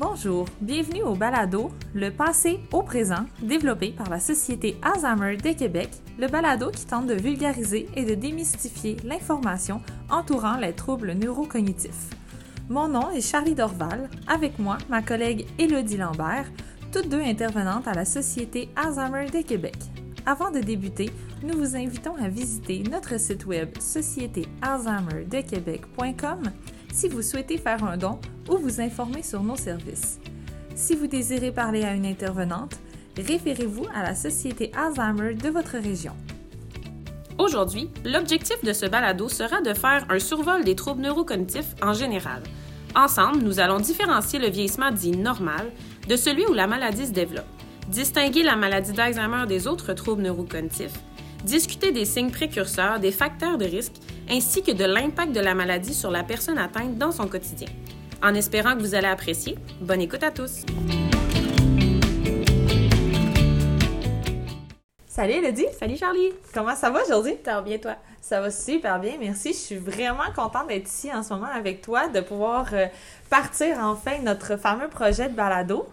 Bonjour, bienvenue au Balado, le passé au présent, développé par la Société Alzheimer de Québec, le balado qui tente de vulgariser et de démystifier l'information entourant les troubles neurocognitifs. Mon nom est Charlie Dorval, avec moi ma collègue Élodie Lambert, toutes deux intervenantes à la Société Alzheimer de Québec. Avant de débuter, nous vous invitons à visiter notre site web sociétéalzheimerdequebec.com si vous souhaitez faire un don ou vous informer sur nos services. Si vous désirez parler à une intervenante, référez-vous à la Société Alzheimer de votre région. Aujourd'hui, l'objectif de ce balado sera de faire un survol des troubles neurocognitifs en général. Ensemble, nous allons différencier le vieillissement dit normal de celui où la maladie se développe, distinguer la maladie d'Alzheimer des autres troubles neurocognitifs, discuter des signes précurseurs, des facteurs de risque, ainsi que de l'impact de la maladie sur la personne atteinte dans son quotidien. En espérant que vous allez apprécier, bonne écoute à tous! Salut Elodie! Salut Charlie! Comment ça va aujourd'hui? Ça va bien toi? Ça va super bien, merci. Je suis vraiment contente d'être ici en ce moment avec toi, de pouvoir euh, partir enfin notre fameux projet de balado.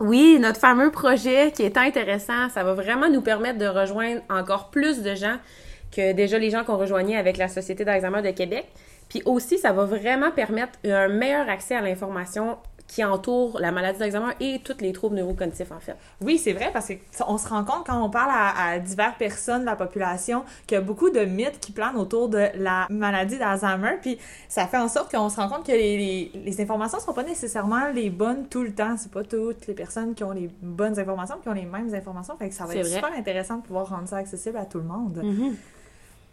Oui, notre fameux projet qui est intéressant, ça va vraiment nous permettre de rejoindre encore plus de gens que déjà les gens qu'on rejoignait avec la Société d'Alzheimer de Québec. Puis aussi, ça va vraiment permettre un meilleur accès à l'information qui entoure la maladie d'Alzheimer et tous les troubles neurocognitifs, en fait. Oui, c'est vrai, parce qu'on se rend compte quand on parle à, à diverses personnes de la population qu'il y a beaucoup de mythes qui planent autour de la maladie d'Alzheimer, puis ça fait en sorte qu'on se rend compte que les, les, les informations ne sont pas nécessairement les bonnes tout le temps. C'est pas toutes les personnes qui ont les bonnes informations qui ont les mêmes informations, fait que ça va être vrai. super intéressant de pouvoir rendre ça accessible à tout le monde. Mhm.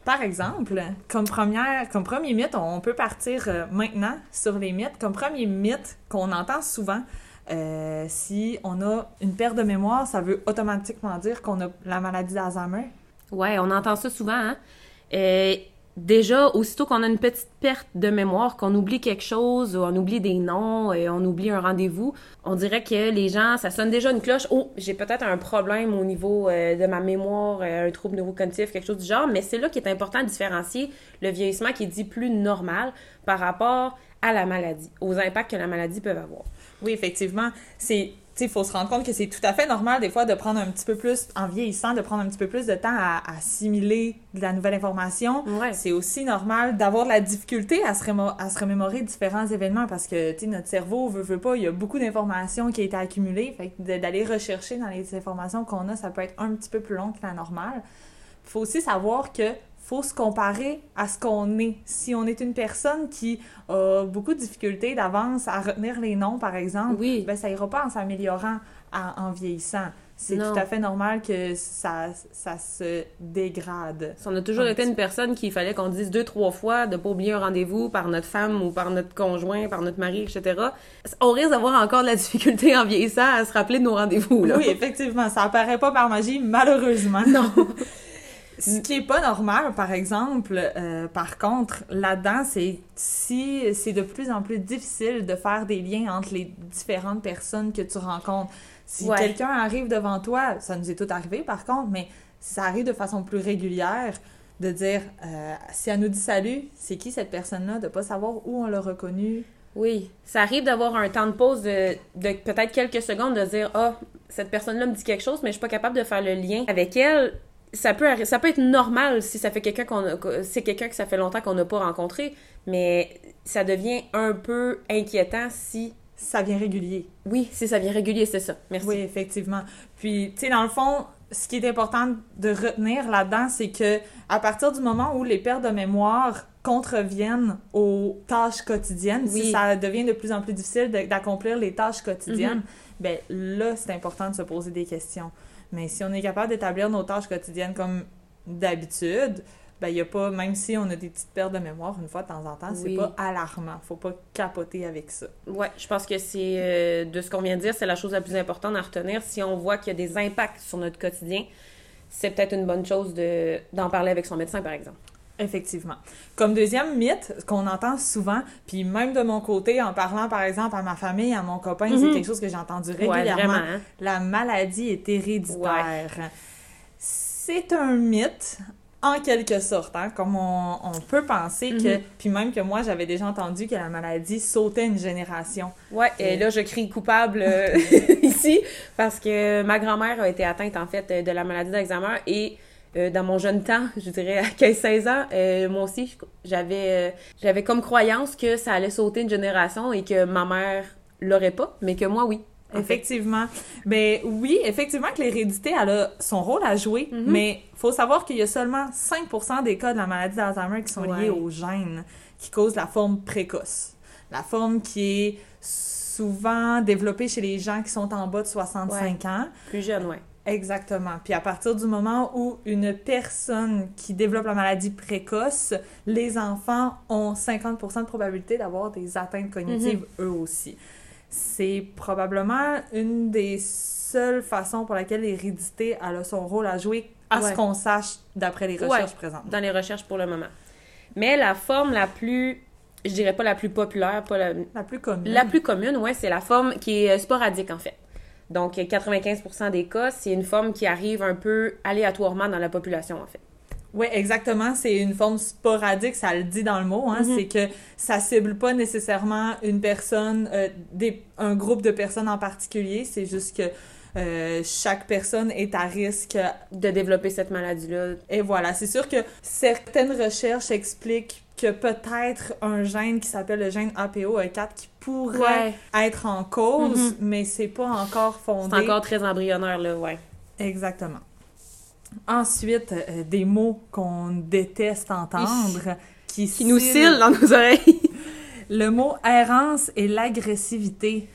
Par exemple, comme, première, comme premier mythe, on peut partir euh, maintenant sur les mythes. Comme premier mythe qu'on entend souvent, euh, si on a une perte de mémoire, ça veut automatiquement dire qu'on a la maladie d'Alzheimer. Ouais, on entend ça souvent. Hein? Euh, déjà, aussitôt qu'on a une petite perte de mémoire, qu'on oublie quelque chose, on oublie des noms, euh, on oublie un rendez-vous, on dirait que les gens, ça sonne déjà une cloche. Oh, j'ai peut-être un problème au niveau euh, de ma mémoire, euh, un trouble neurocognitif, quelque chose du genre. Mais c'est là qu'il est important de différencier le vieillissement qui est dit plus normal par rapport à la maladie, aux impacts que la maladie peut avoir. Oui, effectivement, c'est il faut se rendre compte que c'est tout à fait normal des fois de prendre un petit peu plus, en vieillissant, de prendre un petit peu plus de temps à, à assimiler de la nouvelle information. Ouais. C'est aussi normal d'avoir de la difficulté à se, à se remémorer différents événements parce que, tu notre cerveau veut, veut pas, il y a beaucoup d'informations qui a été accumulées. Fait que d'aller rechercher dans les informations qu'on a, ça peut être un petit peu plus long que la normale. Il faut aussi savoir que faut se comparer à ce qu'on est. Si on est une personne qui a beaucoup de difficultés d'avance à retenir les noms, par exemple, Oui. ben ça ira pas en s'améliorant en, vieillissant. C'est tout à fait normal que ça, ça se dégrade. On a toujours été une personne qu'il fallait qu'on dise deux, trois fois de pas oublier un rendez-vous par notre femme ou par notre conjoint, par notre mari, etc. On risque d'avoir encore de la difficulté en vieillissant à se rappeler de nos rendez-vous. Oui, effectivement, ça apparaît pas par magie, malheureusement. Non. Ce qui est pas normal, par exemple, euh, par contre, là-dedans, c'est si c'est de plus en plus difficile de faire des liens entre les différentes personnes que tu rencontres. Si Ouais. quelqu'un arrive devant toi, ça nous est tout arrivé par contre, mais si ça arrive de façon plus régulière, de dire, euh, si elle nous dit salut, c'est qui cette personne-là, de pas savoir où on l'a reconnu. Oui. Ça arrive d'avoir un temps de pause de, de peut-être quelques secondes de dire Ah, cette personne-là me dit quelque chose, mais je suis pas capable de faire le lien avec elle. Ça peut, arri- ça peut être normal si ça fait quelqu'un qu'on c'est quelqu'un que ça fait longtemps qu'on n'a pas rencontré, mais ça devient un peu inquiétant si Ça vient régulier. oui, si ça vient régulier, c'est ça. Merci. Oui, effectivement. Puis, tu sais, dans le fond, ce qui est important de retenir là-dedans, c'est que à partir du moment où les pertes de mémoire contreviennent aux tâches quotidiennes, Oui. si ça devient de plus en plus difficile d'accomplir les tâches quotidiennes, ben là, c'est important de se poser des questions. Mais si on est capable d'établir nos tâches quotidiennes comme d'habitude, ben il y a pas, même si on a des petites pertes de mémoire une fois de temps en temps, c'est Oui. pas alarmant. Faut pas capoter avec ça. Ouais, je pense que c'est euh, de ce qu'on vient de dire, c'est la chose la plus importante à retenir. Si on voit qu'il y a des impacts sur notre quotidien, c'est peut-être une bonne chose de d'en parler avec son médecin, par exemple. Effectivement. Comme deuxième mythe qu'on entend souvent, puis même de mon côté, en parlant par exemple à ma famille, à mon copain, c'est Mhm. quelque chose que j'ai entendu régulièrement. hein. La maladie est héréditaire. C'est un mythe en quelque sorte, hein, comme on, on peut penser que, Mhm. puis même que moi j'avais déjà entendu que la maladie sautait une génération. Ouais, et là, je crie coupable euh, ici parce que ma grand-mère a été atteinte, en fait, de la maladie d'Alzheimer et euh, dans mon jeune temps, je dirais à 15-16 ans, euh, moi aussi, j'avais euh, j'avais comme croyance que ça allait sauter une génération et que ma mère l'aurait pas, mais que moi, oui. en fait. Effectivement. Ben oui, effectivement que l'hérédité elle a son rôle à jouer, Mhm. mais faut savoir qu'il y a seulement 5% des cas de la maladie d'Alzheimer qui sont liés Ouais. aux gènes qui causent la forme précoce. La forme qui est souvent développée chez les gens qui sont en bas de 65 ans. Plus jeune, ouais. Exactement. Puis à partir du moment où une personne qui développe la maladie précoce, les enfants ont 50% de probabilité d'avoir des atteintes cognitives eux aussi. C'est probablement une des seules façons pour laquelle l'hérédité a son rôle à jouer à ce qu'on sache d'après les recherches présentes. dans les recherches pour le moment. Mais la forme la plus, je dirais pas la plus populaire, pas la, La plus commune. la plus commune, ouais, c'est la forme qui est euh, sporadique en fait. Donc 95% des cas, c'est une forme qui arrive un peu aléatoirement dans la population en fait. Oui, exactement. C'est une forme sporadique, ça le dit dans le mot. Hein, Mhm. C'est que ça cible pas nécessairement une personne, euh, des, un groupe de personnes en particulier. C'est juste que euh, chaque personne est à risque. De développer cette maladie-là. Et voilà, c'est sûr que certaines recherches expliquent peut-être un gène qui s'appelle le gène APOE4 qui pourrait être en cause, Mhm. mais c'est pas encore fondé. C'est encore très embryonnaire là, ouais. Exactement. Ensuite, euh, des mots qu'on déteste entendre, qui, Qui nous scellent- cille dans nos oreilles. Le mot errance et l'agressivité.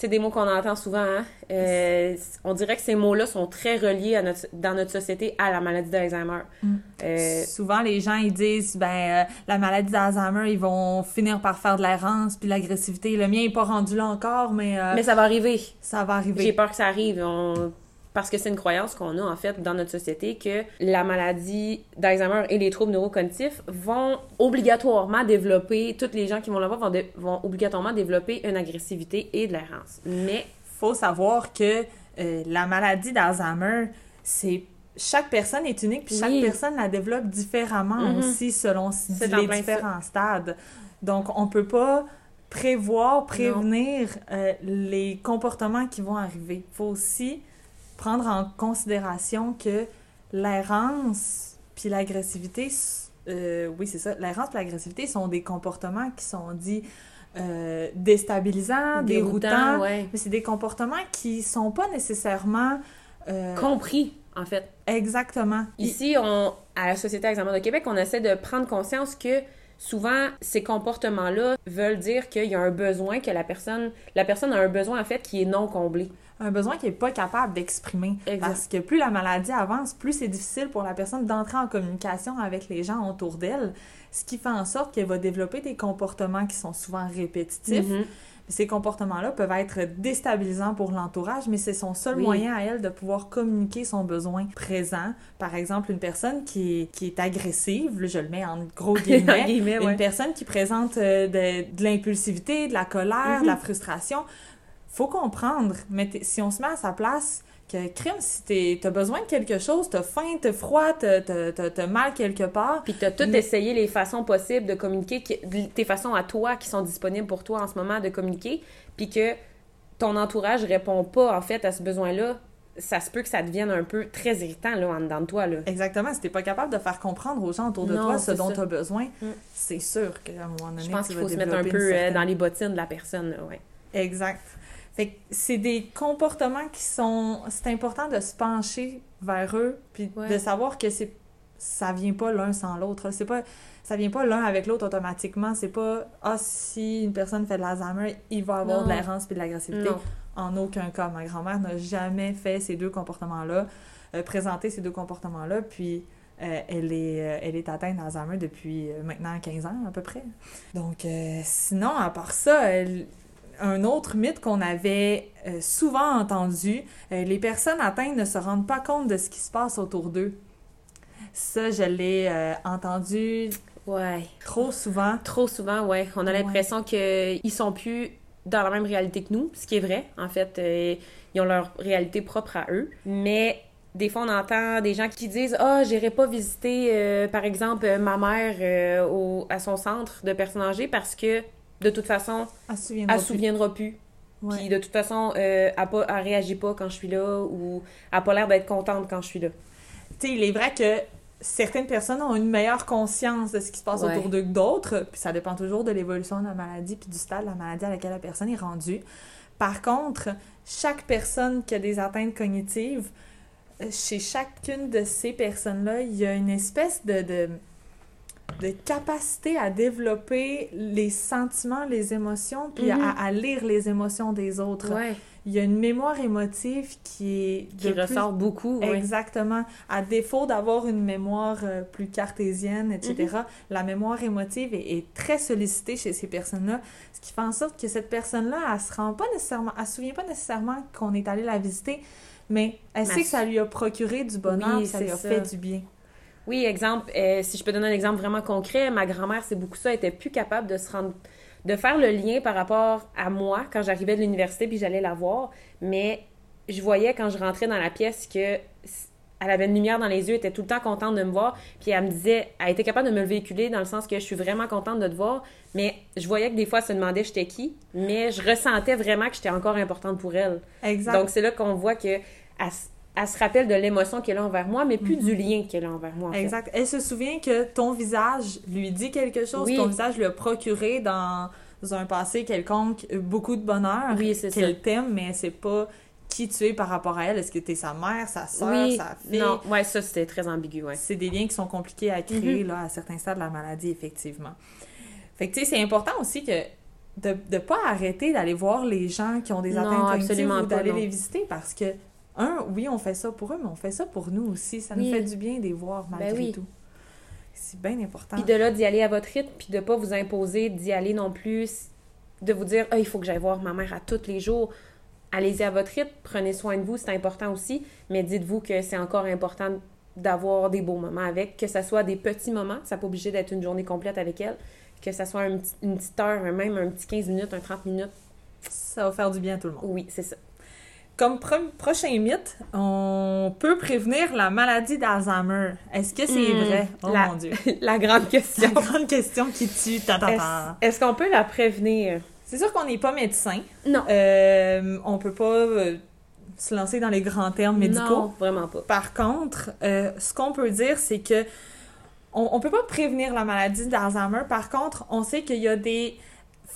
C'est des mots qu'on entend souvent. Hein? Euh, on dirait que ces mots-là sont très reliés à notre, dans notre société à la maladie d'Alzheimer. Mm. Euh, Souvent, les gens, ils disent, ben, euh, la maladie d'Alzheimer, ils vont finir par faire de l'errance puis l'agressivité. Le mien est pas rendu là encore, mais, euh, mais ça va arriver. ça va J'ai arriver. peur que ça arrive. On- Parce que c'est une croyance qu'on a, en fait, dans notre société, que la maladie d'Alzheimer et les troubles neurocognitifs vont obligatoirement développer, toutes les gens qui vont l'avoir vont, vont obligatoirement développer une agressivité et de l'errance. Mais, faut savoir que euh, la maladie d'Alzheimer, c'est chaque personne est unique, puis chaque Oui. personne la développe différemment Mhm. aussi selon les différents stades. Donc, on peut pas prévoir, prévenir euh, les comportements qui vont arriver. Il faut aussi prendre en considération que l'errance puis l'agressivité, euh, oui, c'est ça, l'errance et l'agressivité sont des comportements qui sont dits euh, déstabilisants, déroutants, ouais. mais c'est des comportements qui sont pas nécessairement euh, Compris, en fait. exactement. Ici, on, à la Société Alzheimer de Québec, on essaie de prendre conscience que souvent, ces comportements-là veulent dire qu'il y a un besoin, que la personne, la personne a un besoin, en fait, qui est non comblé. Un besoin qui est pas capable d'exprimer. Parce que plus la maladie avance, plus c'est difficile pour la personne d'entrer en communication avec les gens autour d'elle, ce qui fait en sorte qu'elle va développer des comportements qui sont souvent répétitifs. Mhm. Ces comportements-là peuvent être déstabilisants pour l'entourage, mais c'est son seul Oui. moyen à elle de pouvoir communiquer son besoin présent. Par exemple, une personne qui est, qui est agressive, je le mets en gros En guillemets, guillemets, ouais. une personne qui présente euh, de, de l'impulsivité, de la colère, de la frustration, faut comprendre. Mais si on se met à sa place, que crime, si t'es- t'as besoin de quelque chose, t'as faim, t'as froid, t'as- t'as t'as- t'as mal quelque part, Puis tu as tout essayé les façons possibles de communiquer, qui- tes façons à toi qui sont disponibles pour toi en ce moment de communiquer, puis que ton entourage répond pas en fait à ce besoin-là, ça se peut que ça devienne un peu très irritant là en dedans de toi là. Exactement. Si t'es pas capable de faire comprendre aux gens autour de Non, toi ce dont tu as besoin, Mm. c'est sûr qu'à un moment donné, Je pense qu'il faut se mettre un peu euh, certaine- dans les bottines de la personne là, ouais. Exact. Fait c'est des comportements qui sont... C'est important de se pencher vers eux, puis Ouais. de savoir que c'est ça vient pas l'un sans l'autre. C'est pas... Ça vient pas l'un avec l'autre automatiquement. C'est pas « Ah, si une personne fait de l'Alzheimer, il va avoir Non. de l'errance puis de l'agressivité. Non. » En aucun cas. Ma grand-mère n'a jamais fait ces deux comportements-là, euh, présenté ces deux comportements-là, puis... euh, elle, est, euh, elle est atteinte d'Alzheimer depuis maintenant 15 ans à peu près. Donc, sinon, à part ça, elle- un autre mythe qu'on avait euh, souvent entendu, euh, les personnes atteintes ne se rendent pas compte de ce qui se passe autour d'eux. Ça, je l'ai euh, entendu Ouais. trop souvent. Trop souvent, ouais. On a Ouais. l'impression qu'ils sont plus dans la même réalité que nous, ce qui est vrai. En fait, ils ont leur réalité propre à eux. Mais des fois, on entend des gens qui disent Ah, j'irai pas visiter, euh, par exemple, ma mère euh, au, à son centre de personnes âgées parce que, de toute façon, Elle se souviendra elle plus. souviendra plus. Ouais. Puis, de toute façon, euh, elle, pas, elle réagit pas quand je suis là ou elle a pas l'air d'être contente quand je suis là. Tu sais, il est vrai que certaines personnes ont une meilleure conscience de ce qui se passe Ouais. autour d'eux que d'autres, puis ça dépend toujours de l'évolution de la maladie puis du stade de la maladie à laquelle la personne est rendue. Par contre, chaque personne qui a des atteintes cognitives, euh, chez chacune de ces personnes-là, il y a une espèce de, de, de capacité à développer les sentiments, les émotions, puis Mhm. à, à lire les émotions des autres. Ouais. Il y a une mémoire émotive qui est Qui plus ressort beaucoup. ouais. Exactement. À défaut d'avoir une mémoire euh, plus cartésienne, etc., Mm-hmm. la mémoire émotive est, est très sollicitée chez ces personnes-là, ce qui fait en sorte que cette personne-là, elle se rend pas nécessairement, elle se souvient pas nécessairement qu'on est allé la visiter, mais elle sait que ça lui a procuré du bonheur, Oui, ça lui a ça. fait du bien. Oui, exemple, euh, si je peux donner un exemple vraiment concret, ma grand-mère, c'est beaucoup ça, elle était plus capable de se rendre, de faire le lien par rapport à moi quand j'arrivais de l'université puis j'allais la voir, mais je voyais quand je rentrais dans la pièce que elle avait une lumière dans les yeux, elle était tout le temps contente de me voir, puis elle me disait, elle était capable de me le véhiculer dans le sens que je suis vraiment contente de te voir, mais je voyais que des fois elle se demandait j'étais qui, mais je ressentais vraiment que j'étais encore importante pour elle. Exact. Donc c'est là qu'on voit que elle, elle se rappelle de l'émotion qu'elle a envers moi, mais plus Mhm. du lien qu'elle a envers moi. en fait. Exact. Elle se souvient que ton visage lui dit quelque chose, Oui. ton visage lui a procuré dans un passé quelconque beaucoup de bonheur, Oui, c'est ça. qu'elle t'aime, mais c'est pas qui tu es par rapport à elle. Est-ce que tu es sa mère, sa soeur, Oui, sa fille? non, ouais, ça c'était très ambigu, ouais. C'est des liens qui sont compliqués à créer Mhm. là, à certains stades de la maladie, effectivement. Fait que, tu sais, c'est important aussi que de ne pas arrêter d'aller voir les gens qui ont des Non, atteintes cognitives absolument ou d'aller non. les visiter parce que, un, oui, on fait ça pour eux, mais on fait ça pour nous aussi. Ça nous fait du bien de les voir malgré Ben oui. tout. C'est bien important. Puis de là, d'y aller à votre rythme, puis de pas vous imposer d'y aller non plus, de vous dire, ah, il faut que j'aille voir ma mère à tous les jours. Allez-y à votre rythme, prenez soin de vous, c'est important aussi, mais dites-vous que c'est encore important d'avoir des beaux moments avec, que ça soit des petits moments, ça n'est pas obligé d'être une journée complète avec elle, que ça soit une petite heure, même un petit 15 minutes, un 30 minutes. Ça va faire du bien à tout le monde. Oui, c'est ça. Comme pro- prochain mythe, on peut prévenir la maladie d'Alzheimer. Est-ce que c'est Hmm, vrai? Oh la- mon Dieu. La grande question. la grande question qui tue. Est-ce qu'on peut la prévenir? C'est sûr qu'on n'est pas médecin. Non. Euh, on peut pas euh, se lancer dans les grands termes médicaux. Non, vraiment pas. Par contre, euh, ce qu'on peut dire, c'est que on, on peut pas prévenir la maladie d'Alzheimer. Par contre, on sait qu'il y a des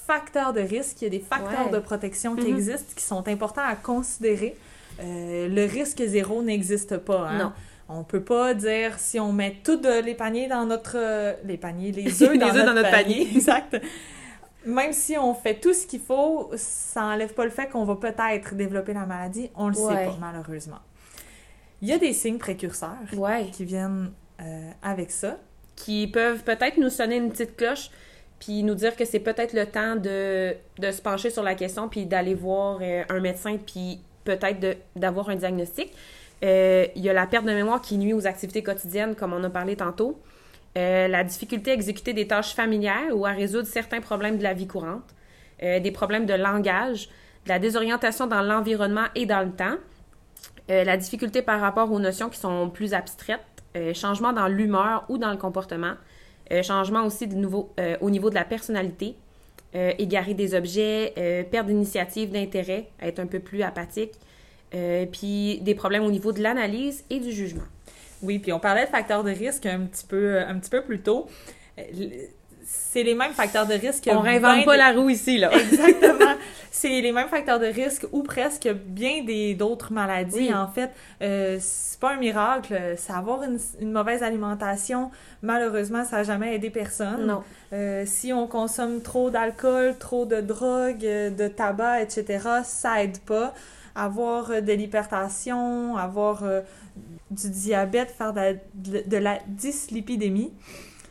facteurs de risque, il y a des facteurs Ouais. de protection qui Mhm. existent, qui sont importants à considérer. Euh, le risque zéro n'existe pas. Hein? Non. On peut pas dire si on met tous les paniers dans notre... euh, les paniers, les œufs dans, dans notre panier. panier. exact. Même si on fait tout ce qu'il faut, ça enlève pas le fait qu'on va peut-être développer la maladie. On le sait pas, malheureusement. Il y a des signes précurseurs Ouais. qui viennent euh, avec ça. qui peuvent peut-être nous sonner une petite cloche, puis nous dire que c'est peut-être le temps de, de se pencher sur la question, puis d'aller voir euh, un médecin, puis peut-être d'avoir un diagnostic. Euh, Il y a la perte de mémoire qui nuit aux activités quotidiennes, comme on a parlé tantôt. Euh, la difficulté à exécuter des tâches familières ou à résoudre certains problèmes de la vie courante. Des problèmes de langage, de la désorientation dans l'environnement et dans le temps. La difficulté par rapport aux notions qui sont plus abstraites, changement dans l'humeur ou dans le comportement, euh, changement aussi de nouveau, euh, au niveau de la personnalité, euh, égarer des objets, perte d'initiative, d'intérêt, être un peu plus apathique, puis des problèmes au niveau de l'analyse et du jugement. Oui, puis on parlait de facteurs de risque un petit peu, un petit peu plus tôt. C'est les mêmes facteurs de risque. que On réinvente pas la roue ici, là. Exactement. C'est les mêmes facteurs de risque ou presque bien des d'autres maladies. Oui. En fait, euh, c'est pas un miracle. C'est avoir une, une mauvaise alimentation. Malheureusement, ça n'a jamais aidé personne. Non. Euh, si on consomme trop d'alcool, trop de drogue, euh, de tabac, etc., ça aide pas. Avoir euh, de l'hypertension, avoir euh, du diabète, faire de la, de- de la dyslipidémie,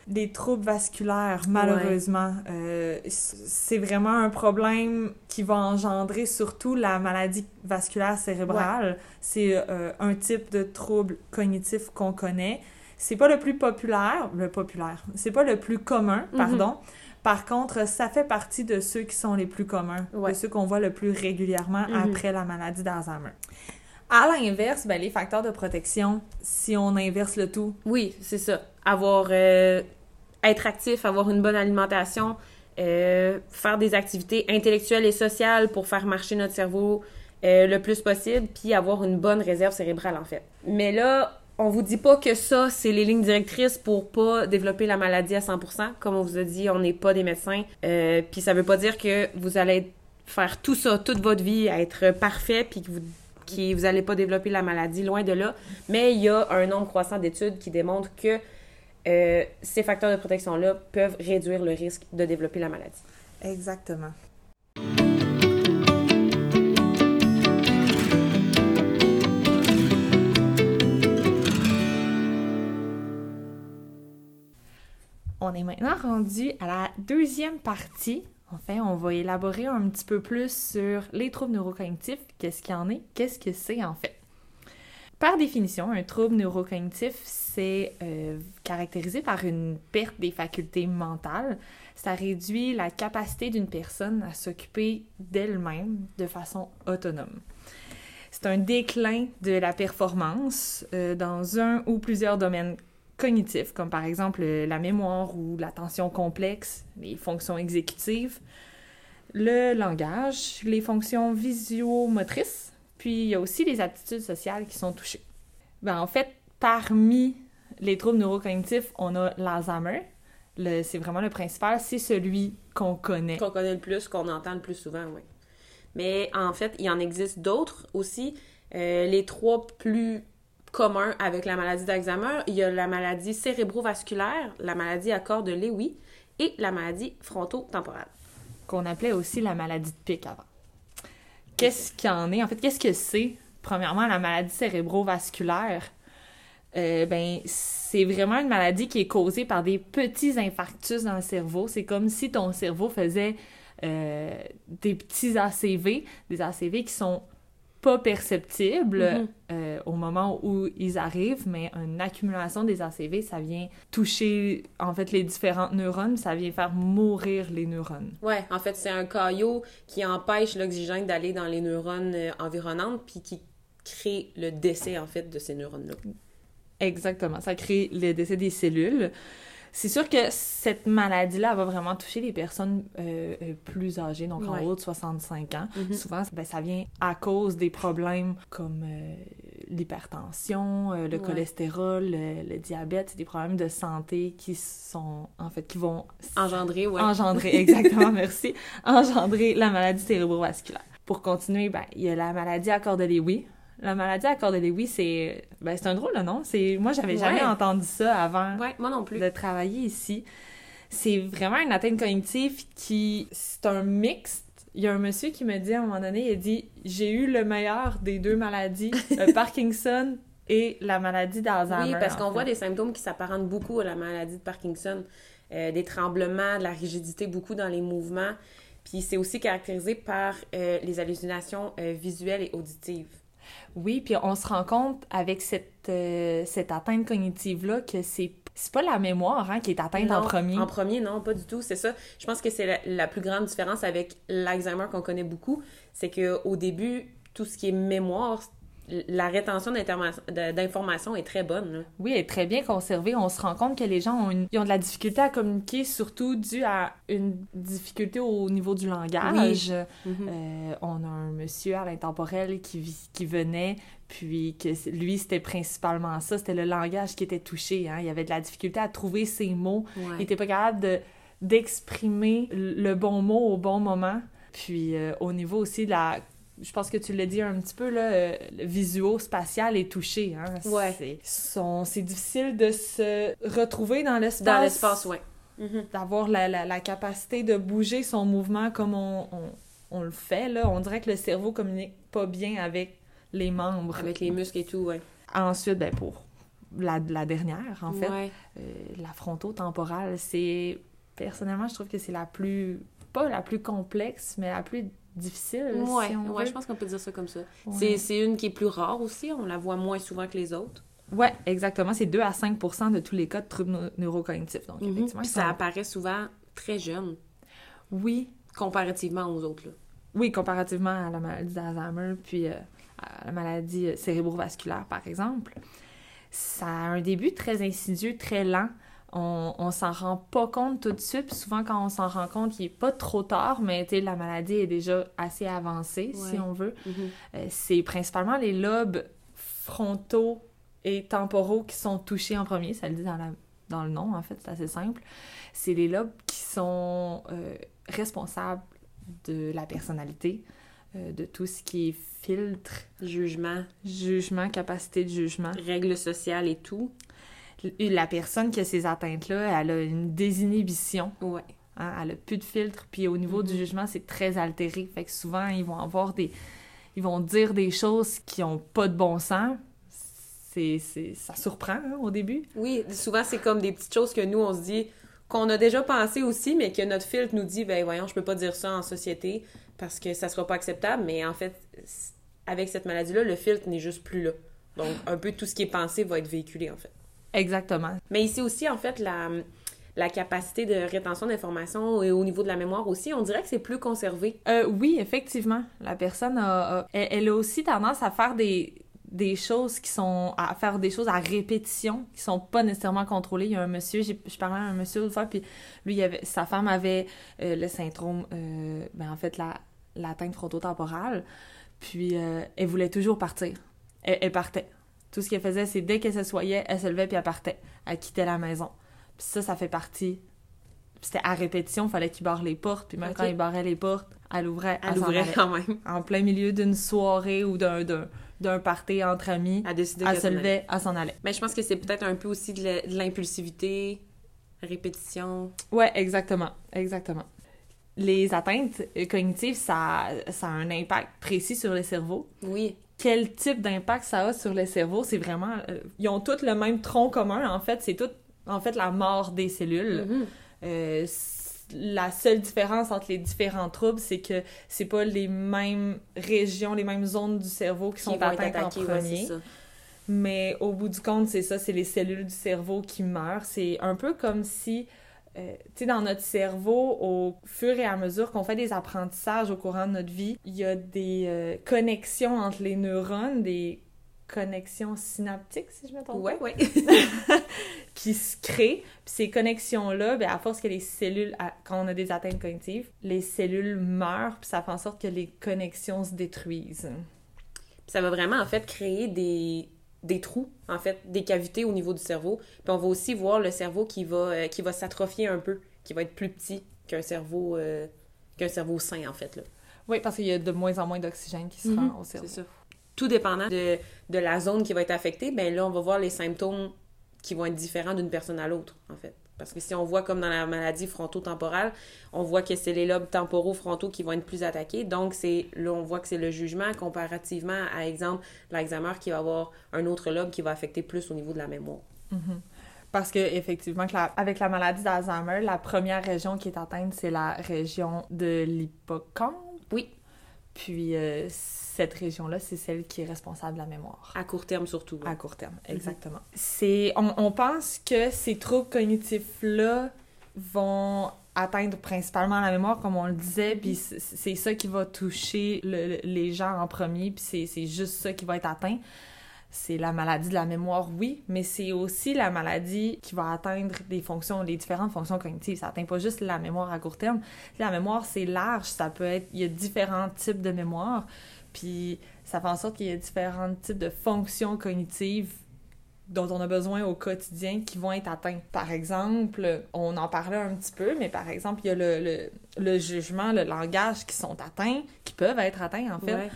des troubles vasculaires, malheureusement. Euh, c'est vraiment un problème qui va engendrer surtout la maladie vasculaire cérébrale. C'est euh, un type de trouble cognitif qu'on connaît. C'est pas le plus populaire, le populaire, c'est pas le plus commun, Mhm. pardon. Par contre, ça fait partie de ceux qui sont les plus communs, Ouais. de ceux qu'on voit le plus régulièrement Mhm. après la maladie d'Alzheimer. À l'inverse, ben, les facteurs de protection, si on inverse le tout. Oui, c'est ça. Avoir euh, être actif, avoir une bonne alimentation, euh, faire des activités intellectuelles et sociales pour faire marcher notre cerveau euh, le plus possible, puis avoir une bonne réserve cérébrale en fait. Mais là, on vous dit pas que ça, c'est les lignes directrices pour pas développer la maladie à 100%. Comme on vous a dit, on n'est pas des médecins. Puis ça veut pas dire que vous allez faire tout ça toute votre vie, être parfait, puis que vous qui vous allez pas développer la maladie, loin de là. Mais il y a un nombre croissant d'études qui démontrent que euh, ces facteurs de protection-là peuvent réduire le risque de développer la maladie. Exactement. On est maintenant rendu à la deuxième partie. Enfin, on va élaborer un petit peu plus sur les troubles neurocognitifs, qu'est-ce qu'il y en est, qu'est-ce que c'est en fait? Par définition, un trouble neurocognitif, c'est euh, caractérisé par une perte des facultés mentales. Ça réduit la capacité d'une personne à s'occuper d'elle-même de façon autonome. C'est un déclin de la performance euh, dans un ou plusieurs domaines cognitifs, comme par exemple la mémoire ou l'attention complexe, les fonctions exécutives, le langage, les fonctions visio-motrices, puis il y a aussi les aptitudes sociales qui sont touchées. Ben, en fait, parmi les troubles neurocognitifs, on a l'Alzheimer. C'est vraiment le principal, c'est celui qu'on connaît. Qu'on connaît le plus, qu'on entend le plus souvent, oui. Mais en fait, il y en existe d'autres aussi. Euh, les trois plus communs avec la maladie d'Alzheimer, il y a la maladie cérébrovasculaire, la maladie à corps de Lewy et la maladie frontotemporale. Qu'on appelait aussi la maladie de pic avant. Qu'est-ce qu'il en est? En fait, qu'est-ce que c'est? Premièrement, la maladie cérébrovasculaire. Euh, ben, c'est vraiment une maladie qui est causée par des petits infarctus dans le cerveau. C'est comme si ton cerveau faisait euh, des petits ACV, des ACV qui sont pas perceptibles mm-hmm. euh, au moment où ils arrivent, mais une accumulation des ACV, ça vient toucher en fait les différentes neurones, ça vient faire mourir les neurones. Ouais, en fait, c'est un caillot qui empêche l'oxygène d'aller dans les neurones euh, environnantes puis qui crée le décès en fait de ces neurones-là. Exactement, ça crée le décès des cellules. C'est sûr que cette maladie-là va vraiment toucher les personnes euh, euh, plus âgées, donc en haut de 65 ans. Mm-hmm. Souvent, ben, ça vient à cause des problèmes comme euh, l'hypertension, le cholestérol, le, diabète. C'est des problèmes de santé qui sont, en fait, qui vont... Engendrer. Engendrer, exactement, merci. Engendrer la maladie cérébrovasculaire. Pour continuer, ben, il y a la maladie à corps de Lewy, la maladie à de Lewy, c'est ben, c'est un drôle. C'est moi j'avais jamais entendu ça avant. moi non plus. De travailler ici. C'est vraiment une atteinte cognitive qui c'est un mix. Il y a un monsieur qui me dit à un moment donné, il a dit j'ai eu le meilleur des deux maladies, le Parkinson et la maladie d'Alzheimer. Oui, parce qu'on voit des symptômes qui s'apparentent beaucoup à la maladie de Parkinson, euh, des tremblements, de la rigidité beaucoup dans les mouvements. Puis c'est aussi caractérisé par euh, les hallucinations euh, visuelles et auditives. Oui, puis on se rend compte avec cette, euh, cette atteinte cognitive-là que c'est c'est pas la mémoire hein, qui est atteinte en premier. En premier, non, pas du tout. C'est ça. Je pense que c'est la, plus grande différence avec l'Alzheimer qu'on connaît beaucoup. C'est qu'au début, tout ce qui est mémoire, la rétention d'informations est très bonne. Oui, elle est très bien conservée. On se rend compte que les gens ont, ont de la difficulté à communiquer, surtout dû à une difficulté au niveau du langage. Euh, mm-hmm. on a un monsieur à l'intemporel qui, qui venait, puis que lui, c'était principalement ça, c'était le langage qui était touché. Hein. Il y avait de la difficulté à trouver ses mots. Il n'était pas capable d'exprimer le bon mot au bon moment. Puis euh, au niveau aussi de la je pense que tu l'as dit un petit peu, là, euh, le visuo-spatial est touché. Hein? Ouais. C'est difficile de se retrouver dans l'espace. Dans l'espace, oui. Mm-hmm. D'avoir la, la, la, capacité de bouger son mouvement comme on, on, on, le fait. Là. On dirait que le cerveau communique pas bien avec les membres. Avec les muscles et tout, oui. Ensuite, ben, pour la, la dernière, en fait, euh, la frontotemporale, c'est... Personnellement, je trouve que c'est la plus... Pas la plus complexe, mais la plus difficile. Ouais, je pense qu'on peut dire ça comme ça. C'est une qui est plus rare aussi, on la voit moins souvent que les autres. Oui, exactement. C'est 2 à 5% de tous les cas de troubles neurocognitifs. Donc, mhm. Puis ça apparaît souvent très jeune. Oui. Comparativement aux autres. Là. Oui, comparativement à la maladie d'Alzheimer, puis euh, la maladie cérébrovasculaire, par exemple, ça a un début très insidieux, très lent. On, on s'en rend pas compte tout de suite. Puis souvent, quand on s'en rend compte, il est pas trop tard, mais la maladie est déjà assez avancée, si on veut. Mhm. Euh, c'est principalement les lobes frontaux et temporaux qui sont touchés en premier. Ça le dit dans, la, dans le nom, en fait, c'est assez simple. C'est les lobes qui sont euh, responsables de la personnalité, euh, de tout ce qui est filtre, Jugement, jugement, capacité de jugement. règles sociales et tout. La personne qui a ces atteintes-là, elle a une désinhibition. Ouais. hein, elle a plus de filtre. Puis au niveau du Mhm. jugement, c'est très altéré. Fait que souvent, ils vont avoir des... Ils vont dire des choses qui ont pas de bon sens. C'est... c'est- Ça surprend, hein, au début. Oui, souvent, c'est comme des petites choses que nous, on se dit, qu'on a déjà pensé aussi, mais que notre filtre nous dit, ben voyons, je peux pas dire ça en société parce que ça sera pas acceptable. Mais en fait, avec cette maladie-là, le filtre n'est juste plus là. Donc, un peu tout ce qui est pensé va être véhiculé, en fait. Exactement. Mais ici aussi, en fait, la, la capacité de rétention d'informations et au niveau de la mémoire aussi, on dirait que c'est plus conservé. Euh, oui, effectivement. La personne a, a- elle, elle a aussi tendance à faire des, des choses qui sont à faire des choses à répétition qui sont pas nécessairement contrôlées. Il y a un monsieur, je parlais à un monsieur l'autre fois, puis lui, il avait, sa femme avait euh, le syndrome, euh, ben en fait, la l'atteinte frontotemporale, puis euh, elle voulait toujours partir. Elle, elle partait. Tout ce qu'elle faisait, c'est dès qu'elle s'assoyait, elle se levait puis elle partait. Elle quittait la maison. Puis ça, ça fait partie. C'était à répétition, il fallait qu'il barre les portes, puis même Ok. quand il barrait les portes, elle ouvrait, Elle s'en ouvrait quand même. en plein milieu d'une soirée ou d'un d'un party entre amis. Elle Elle se levait, elle s'en allait. Mais je pense que c'est peut-être un peu aussi de l'impulsivité, répétition. Ouais, exactement, exactement. Les atteintes cognitives, ça, ça a un impact précis sur le cerveau. Oui. Quel type d'impact ça a sur le cerveau? C'est vraiment... euh, ils ont tous le même tronc commun, en fait. C'est tout, en fait, la mort des cellules. Mhm. Euh, la seule différence entre les différents troubles, c'est que c'est pas les mêmes régions, les mêmes zones du cerveau qui, Qui sont atteintes en ouais, premier. Mais au bout du compte, c'est ça, c'est les cellules du cerveau qui meurent. C'est un peu comme si, euh, tu sais, dans notre cerveau, au fur et à mesure qu'on fait des apprentissages au courant de notre vie, il y a des euh, connexions entre les neurones, des connexions synaptiques, si je me trompe pas, ouais. qui se créent. Puis ces connexions-là, ben, à force que les cellules, à- quand on a des atteintes cognitives, les cellules meurent, puis ça fait en sorte que les connexions se détruisent. ça va vraiment, en fait, créer des, des trous, en fait, des cavités au niveau du cerveau. Puis on va aussi voir le cerveau qui va, euh, qui va s'atrophier un peu, qui va être plus petit qu'un cerveau, euh, qu'un cerveau sain, en fait, là. Oui, parce qu'il y a de moins en moins d'oxygène qui se Mhm, rend au cerveau. C'est ça. Tout dépendant de, de la zone qui va être affectée, ben là, on va voir les symptômes qui vont être différents d'une personne à l'autre, en fait. Parce que si on voit comme dans la maladie frontotemporale, on voit que c'est les lobes temporaux frontaux qui vont être plus attaqués. Donc, c'est là, on voit que c'est le jugement comparativement à, exemple, l'Alzheimer qui va avoir un autre lobe qui va affecter plus au niveau de la mémoire. Parce que effectivement, que la- avec la maladie d'Alzheimer, la première région qui est atteinte, c'est la région de l'hippocampe? Oui. Puis euh, cette région-là, c'est celle qui est responsable de la mémoire. À court terme surtout. À court terme, exactement. C'est, on, on pense que ces troubles cognitifs-là vont atteindre principalement la mémoire, comme on le disait, puis c'est ça qui va toucher le- le- les gens en premier, puis c'est- c'est juste ça qui va être atteint. C'est la maladie de la mémoire, oui, mais c'est aussi la maladie qui va atteindre les fonctions, les différentes fonctions cognitives. Ça atteint pas juste la mémoire à court terme. La mémoire, c'est large, ça peut être... Il y a différents types de mémoire, puis ça fait en sorte qu'il y a différents types de fonctions cognitives dont on a besoin au quotidien qui vont être atteints. Par exemple, on en parlait un petit peu, mais par exemple, il y a le, le, le jugement, le langage qui sont atteints, qui peuvent être atteints en fait.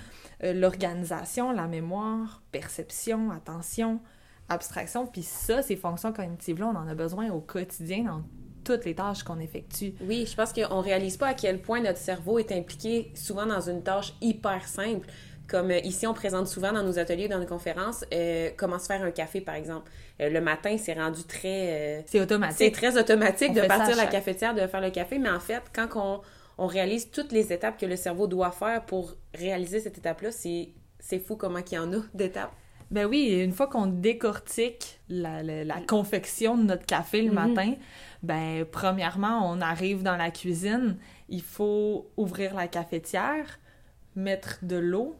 Euh, L'organisation, la mémoire, perception, attention, abstraction, puis ça, ces fonctions cognitives-là, on en a besoin au quotidien dans toutes les tâches qu'on effectue. Oui, je pense qu'on réalise pas à quel point notre cerveau est impliqué souvent dans une tâche hyper simple. Comme euh, ici, on présente souvent dans nos ateliers, dans nos conférences, euh, comment se faire un café, par exemple. Euh, le matin, c'est rendu très... euh, C'est c'est automatique. très automatique On de partir à la cafetière, de faire le café, mais en fait, quand on, on réalise toutes les étapes que le cerveau doit faire pour réaliser cette étape-là, c'est c'est fou comment il y en a d'étapes. Ben oui, une fois qu'on décortique la, la- la confection de notre café le Mhm. matin, ben premièrement, on arrive dans la cuisine, il faut ouvrir la cafetière, mettre de l'eau,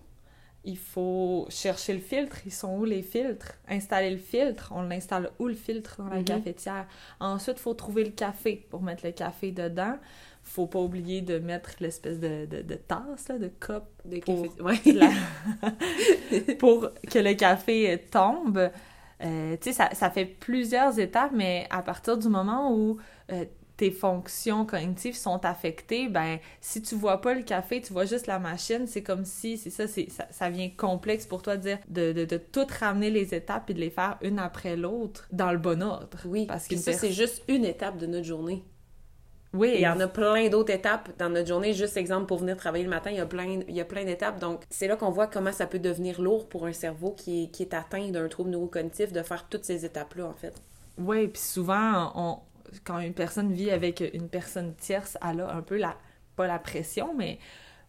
il faut chercher le filtre. Ils sont où les filtres? Installer le filtre. On l'installe où le filtre dans la Mhm. cafetière? Ensuite, il faut trouver le café pour mettre le café dedans. Faut pas oublier de mettre l'espèce de, de, de tasse, là, de cup Des Pour- cafés- Ouais. la- pour que le café tombe. Euh, tu sais, ça, ça fait plusieurs étapes, mais à partir du moment où euh, tes fonctions cognitives sont affectées, ben si tu vois pas le café, tu vois juste la machine, c'est comme si, c'est ça, c'est ça, ça vient complexe pour toi de dire, de, de, de tout ramener les étapes et de les faire une après l'autre dans le bon ordre. Oui, Parce qu'une ça, c'est juste une étape de notre journée. Oui, Il y en a plein d'autres étapes dans notre journée. Juste exemple, pour venir travailler le matin, il y a plein, il y a plein d'étapes. Donc, c'est là qu'on voit comment ça peut devenir lourd pour un cerveau qui est, qui est atteint d'un trouble neurocognitif de faire toutes ces étapes-là, en fait. Oui, puis souvent, on, quand une personne vit avec une personne tierce, elle a un peu la, pas la pression, mais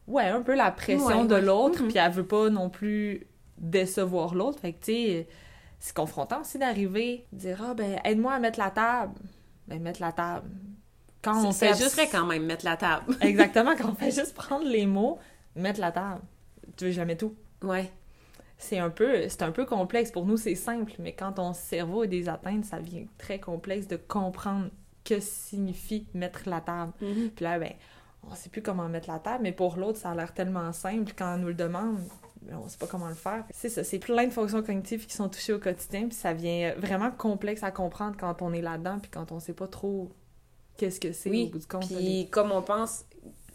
ouais, un peu la pression Ouais, de ouais. l'autre, Mhm. puis elle veut pas non plus décevoir l'autre. Fait que, tu sais, c'est confrontant aussi d'arriver, dire, ah, ben, aide-moi à mettre la table. Ben, mettre la table. Quand on fait juste quand même mettre la table. Exactement, quand on fait juste prendre les mots, mettre la table. Tu veux jamais tout. Ouais. C'est un peu c'est un peu complexe pour nous c'est simple mais quand ton cerveau a des atteintes ça devient très complexe de comprendre que signifie mettre la table Mhm. puis là ben on sait plus comment mettre la table mais pour l'autre ça a l'air tellement simple quand on nous le demande on sait pas comment le faire c'est ça c'est plein de fonctions cognitives qui sont touchées au quotidien puis ça vient vraiment complexe à comprendre quand on est là-dedans puis quand on sait pas trop qu'est-ce que c'est Oui, au bout du compte Puis, comme on pense,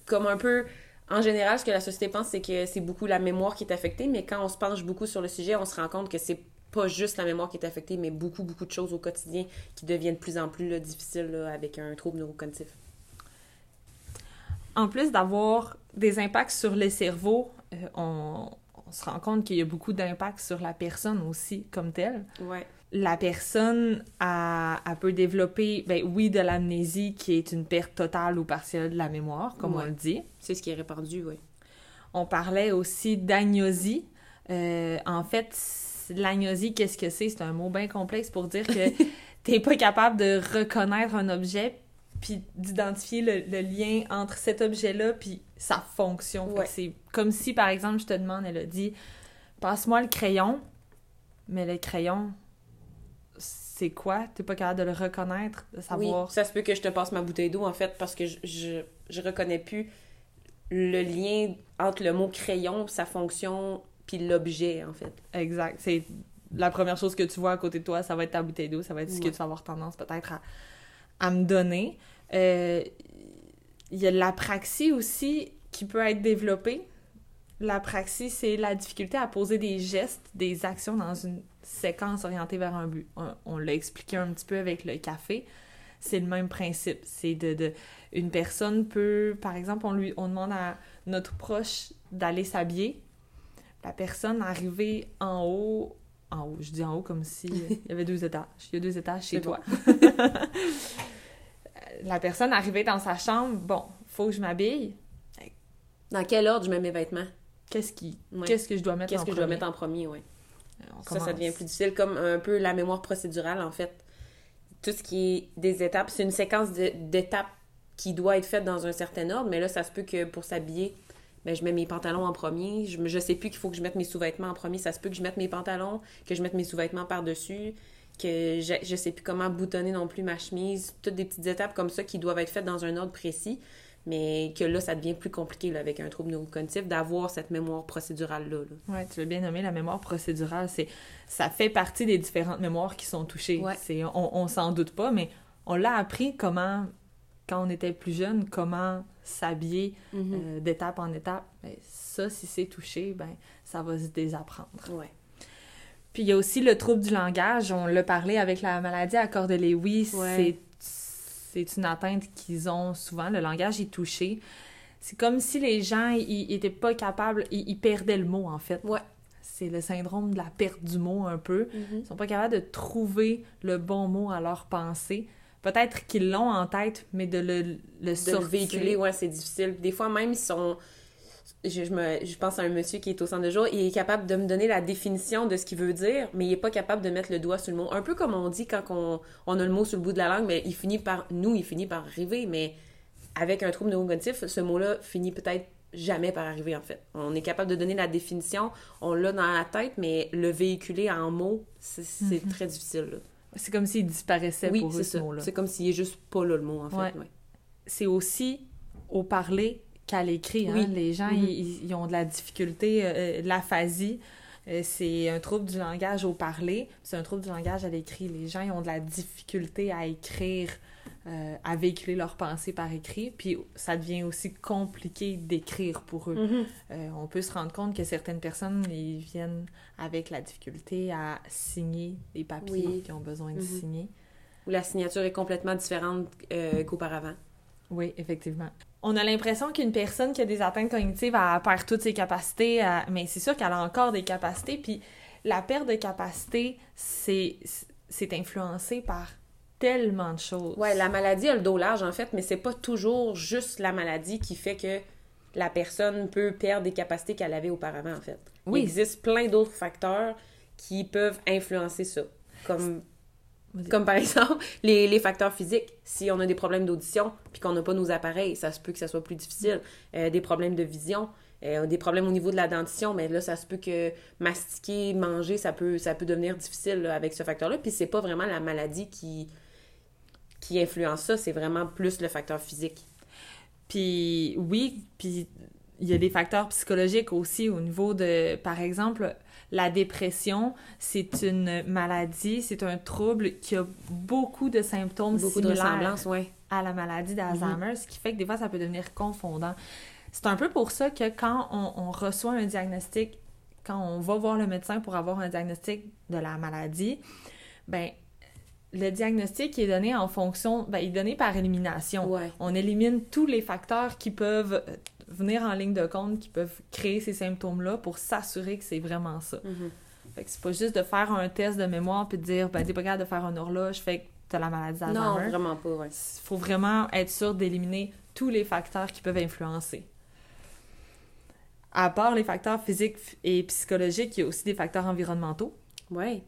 comme un peu. En général, ce que la société pense, c'est que c'est beaucoup la mémoire qui est affectée, mais quand on se penche beaucoup sur le sujet, on se rend compte que c'est pas juste la mémoire qui est affectée, mais beaucoup, beaucoup de choses au quotidien qui deviennent de plus en plus là, difficiles là, avec un trouble neurocognitif. en plus d'avoir des impacts sur le cerveau, euh, on, on se rend compte qu'il y a beaucoup d'impacts sur la personne aussi comme telle. Ouais. La personne a, elle peut développer, ben oui, de l'amnésie qui est une perte totale ou partielle de la mémoire, comme on le dit. C'est ce qui est répandu, oui. On parlait aussi d'agnosie. Euh, en fait, l'agnosie, qu'est-ce que c'est? C'est un mot bien complexe pour dire que t'es pas capable de reconnaître un objet puis d'identifier le, le lien entre cet objet-là puis sa fonction. Ouais. C'est comme si, par exemple, je te demande, elle a dit « Passe-moi le crayon », mais le crayon, c'est quoi? T'es pas capable de le reconnaître, de savoir... Oui, ça se peut que je te passe ma bouteille d'eau, en fait, parce que je, je, je reconnais plus le lien entre le mot crayon, sa fonction, puis l'objet, en fait. Exact. C'est la première chose que tu vois à côté de toi, ça va être ta bouteille d'eau, ça va être ce que tu vas avoir tendance peut-être à, à me donner. Euh, Il y a l'apraxie aussi qui peut être développée. L'apraxie, c'est la difficulté à poser des gestes, des actions dans une séquence orientée vers un but. On, on l'a expliqué un petit peu avec le café. C'est le même principe. C'est de, de- Une personne peut, par exemple, on lui on demande à notre proche d'aller s'habiller. La personne arrivée en haut, en haut, je dis en haut comme si il y avait deux étages. Il y a deux étages chez toi. la personne arrivée dans sa chambre, bon, faut que je m'habille. Dans quel ordre je mets mes vêtements? Qu'est-ce qui, Ouais. qu'est-ce que je dois mettre Qu'est-ce en que je dois premier? mettre en premier, oui. On Ça, ça devient plus difficile, comme un peu la mémoire procédurale, en fait. Tout ce qui est des étapes, c'est une séquence d'étapes qui doit être faite dans un certain ordre, mais là, ça se peut que pour s'habiller, ben, je mets mes pantalons en premier. Je, je sais plus qu'il faut que je mette mes sous-vêtements en premier. Ça se peut que je mette mes pantalons, que je mette mes sous-vêtements par-dessus, que je, je sais plus comment boutonner non plus ma chemise. Toutes des petites étapes comme ça qui doivent être faites dans un ordre précis, mais que là, ça devient plus compliqué là, avec un trouble neurocognitif d'avoir cette mémoire procédurale-là. là. Ouais, tu l'as bien nommé, la mémoire procédurale, c'est ça fait partie des différentes mémoires qui sont touchées. Ouais. C'est on, on s'en doute pas, mais on l'a appris comment quand on était plus jeune, comment s'habiller Mhm. euh, d'étape en étape. Ben, ça, si c'est touché, ben ça va se désapprendre. Ouais. Puis il y a aussi le trouble du langage. On l'a parlé avec la maladie à Cordes-Lewis. Ouais. C'est c'est une atteinte qu'ils ont souvent. Le langage est touché. C'est comme si les gens, ils étaient pas capables, ils, perdaient le mot, en fait. Ouais. C'est le syndrome de la perte du mot, un peu. Mhm. Ils sont pas capables de trouver le bon mot à leur pensée. Peut-être qu'ils l'ont en tête, mais de le, le de sortir... le véhiculer, ouais, c'est difficile. Des fois, même, ils sont. Je, je me, je pense à un monsieur qui est au centre de jour, il est capable de me donner la définition de ce qu'il veut dire, mais il est pas capable de mettre le doigt sur le mot. Un peu comme on dit quand on, on a le mot sur le bout de la langue, mais il finit par. Nous, il finit par arriver, mais avec un trouble neurocognitif, ce mot-là finit peut-être jamais par arriver, en fait. On est capable de donner la définition, on l'a dans la tête, mais le véhiculer en mots, c'est Mhm. très difficile. C'est comme s'il disparaissait Oui, pour eux, ce mot-là. C'est comme s'il est juste pas là, le mot, en fait. Ouais. ouais. c'est aussi au parler qu'à l'écrit. hein. Oui. Les gens, Mhm. ils, ils ont de la difficulté, euh, de l'aphasie. euh, c'est un trouble du langage au parler, c'est un trouble du langage à l'écrit. Les gens, ils ont de la difficulté à écrire, euh, à véhiculer leurs pensées par écrit, puis ça devient aussi compliqué d'écrire pour eux. Mhm. Euh, on peut se rendre compte que certaines personnes, ils viennent avec la difficulté à signer des papiers Oui. qui ont besoin de Mhm. signer. Où la signature est complètement différente euh, qu'auparavant. Oui, effectivement. On a l'impression qu'une personne qui a des atteintes cognitives, elle perd toutes ses capacités, elle- mais c'est sûr qu'elle a encore des capacités, puis la perte de capacité, c'est c'est influencé par tellement de choses. Ouais, la maladie a le dos large, en fait, mais c'est pas toujours juste la maladie qui fait que la personne peut perdre des capacités qu'elle avait auparavant, en fait. Oui. Il existe plein d'autres facteurs qui peuvent influencer ça. Comme. Comme par exemple, les, les facteurs physiques. Si on a des problèmes d'audition, puis qu'on n'a pas nos appareils, ça se peut que ça soit plus difficile. Euh, des problèmes de vision, euh, des problèmes au niveau de la dentition, mais là, ça se peut que mastiquer, manger, ça peut, ça peut devenir difficile là, avec ce facteur-là. Puis c'est pas vraiment la maladie qui, qui influence ça, c'est vraiment plus le facteur physique. Puis oui, puis il y a des facteurs psychologiques aussi au niveau de, par exemple, la dépression, c'est une maladie, c'est un trouble qui a beaucoup de symptômes Beaucoup de similaires. ressemblances, ouais. à la maladie d'Alzheimer, ce qui fait que des fois, ça peut devenir confondant. C'est un peu pour ça que quand on, on reçoit un diagnostic, quand on va voir le médecin pour avoir un diagnostic de la maladie, ben le diagnostic est donné en fonction, ben, il est donné par élimination. Ouais. On élimine tous les facteurs qui peuvent euh, venir en ligne de compte, qui peuvent créer ces symptômes-là pour s'assurer que c'est vraiment ça. Mhm. Fait que c'est pas juste de faire un test de mémoire puis de dire, ben, t'es pas capable de faire une horloge, fait que t'as la maladie d'Alzheimer. Non, vraiment pas, ouais. Il faut vraiment être sûr d'éliminer tous les facteurs qui peuvent influencer. À part les facteurs physiques et psychologiques, il y a aussi des facteurs environnementaux. Ouais.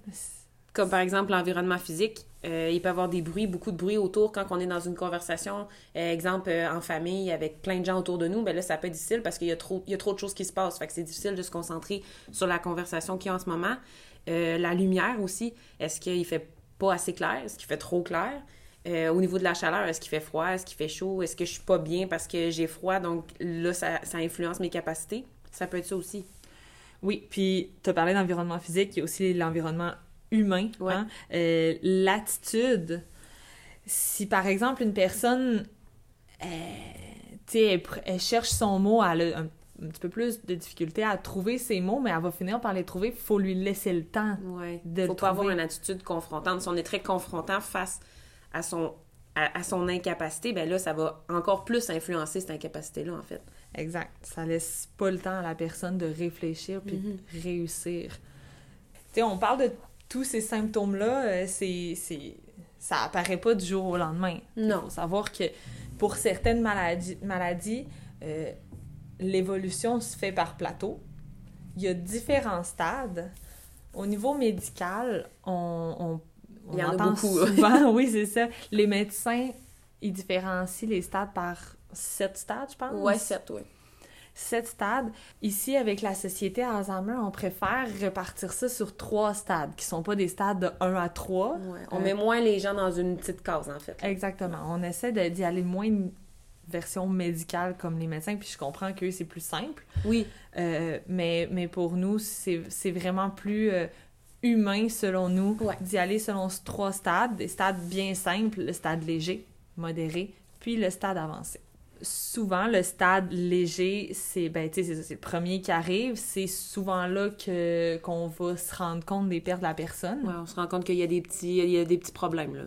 Comme par exemple l'environnement physique, euh, il peut y avoir des bruits, beaucoup de bruit autour quand on est dans une conversation, euh, exemple euh, en famille avec plein de gens autour de nous, ben là ça peut être difficile parce qu'il y a trop, y a trop de choses qui se passent, fait que c'est difficile de se concentrer sur la conversation qu'il y a en ce moment. Euh, la lumière aussi, est-ce qu'il fait pas assez clair, est-ce qu'il fait trop clair? Au niveau de la chaleur, est-ce qu'il fait froid, est-ce qu'il fait chaud, est-ce que je suis pas bien parce que j'ai froid, donc là ça, ça influence mes capacités. Ça peut être ça aussi. Oui, puis tu as parlé d'environnement physique, il y a aussi l'environnement humain. Ouais. hein. Euh, L'attitude. Si par exemple une personne, euh, tu sais, elle, elle cherche son mot, elle a un, un petit peu plus de difficulté à trouver ses mots, mais elle va finir par les trouver, il faut lui laisser le temps. Ouais. de Faut le pas avoir une attitude confrontante. Si on est très confrontant face à son, à, à son incapacité, ben là, ça va encore plus influencer cette incapacité-là, en fait. Exact. Ça laisse pas le temps à la personne de réfléchir puis de réussir. Tu sais, on parle de tous ces symptômes-là, euh, c'est, c'est, ça apparaît pas du jour au lendemain. Il Non. faut savoir que pour certaines maladies, maladies euh, l'évolution se fait par plateau. Il y a différents stades. Au niveau médical, on, on, on Il y en a entend beaucoup. souvent, oui, c'est ça. Les médecins, ils différencient les stades par sept stades, je pense. Ouais, c'est ouais. Sept stades. Ici, avec la société Alzheimer, on préfère repartir ça sur trois stades, qui sont pas des stades de 1 à 3. Ouais. On Euh, met moins les gens dans une petite case, en fait. Exactement. On essaie d'y aller moins une version médicale comme les médecins, puis je comprends qu'eux, c'est plus simple. Oui. Euh, mais, mais pour nous, c'est vraiment plus euh, humain, selon nous, Ouais. d'y aller selon ces trois stades. Des stades bien simples, le stade léger, modéré, puis le stade avancé. Souvent, le stade léger, c'est ben, tu sais, c'est le premier qui arrive. C'est souvent là que qu'on va se rendre compte des pertes de la personne. Ouais, on se rend compte qu'il y a des petits, il y a des petits problèmes, là.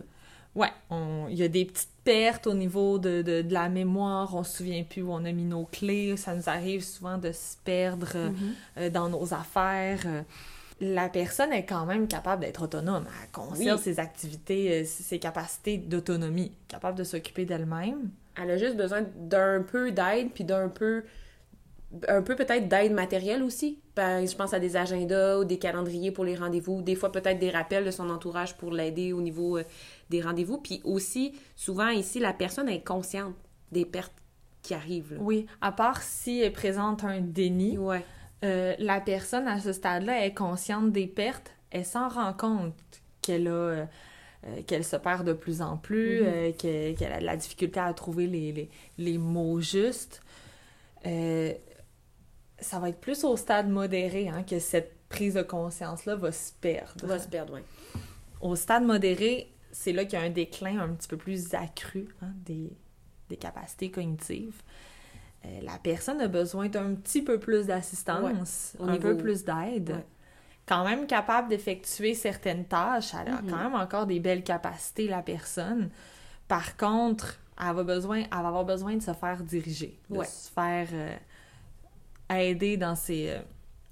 Ouais, on- il y a des petites pertes au niveau de, de, de la mémoire, on se souvient plus où on a mis nos clés, ça nous arrive souvent de se perdre euh, euh, dans nos affaires. La personne est quand même capable d'être autonome, elle conserve Oui. ses activités, euh, ses capacités d'autonomie, capable de s'occuper d'elle-même. Elle a juste besoin d'un peu d'aide, puis d'un peu un peu peut-être d'aide matérielle aussi. Ben, je pense à des agendas ou des calendriers pour les rendez-vous, des fois peut-être des rappels de son entourage pour l'aider au niveau euh, des rendez-vous. Puis aussi, souvent ici, la personne est consciente des pertes qui arrive. là. Oui, à part si elle présente un déni, Ouais. euh, la personne à ce stade-là est consciente des pertes, elle s'en rend compte qu'elle a... euh, euh, qu'elle se perd de plus en plus, euh, que- qu'elle a de la difficulté à trouver les, les, les mots justes. Euh, ça va être plus au stade modéré hein, que cette prise de conscience-là va se perdre. va se perdre, ouais. Au stade modéré, c'est là qu'il y a un déclin un petit peu plus accru hein, des, des capacités cognitives. Euh, la personne a besoin d'un petit peu plus d'assistance, Ouais, un niveau- peu plus d'aide. Ouais. Quand même capable d'effectuer certaines tâches, elle a Mhm. quand même encore des belles capacités, la personne. Par contre, elle va, besoin, elle va avoir besoin de se faire diriger, de Ouais. se faire euh, aider dans ses... euh,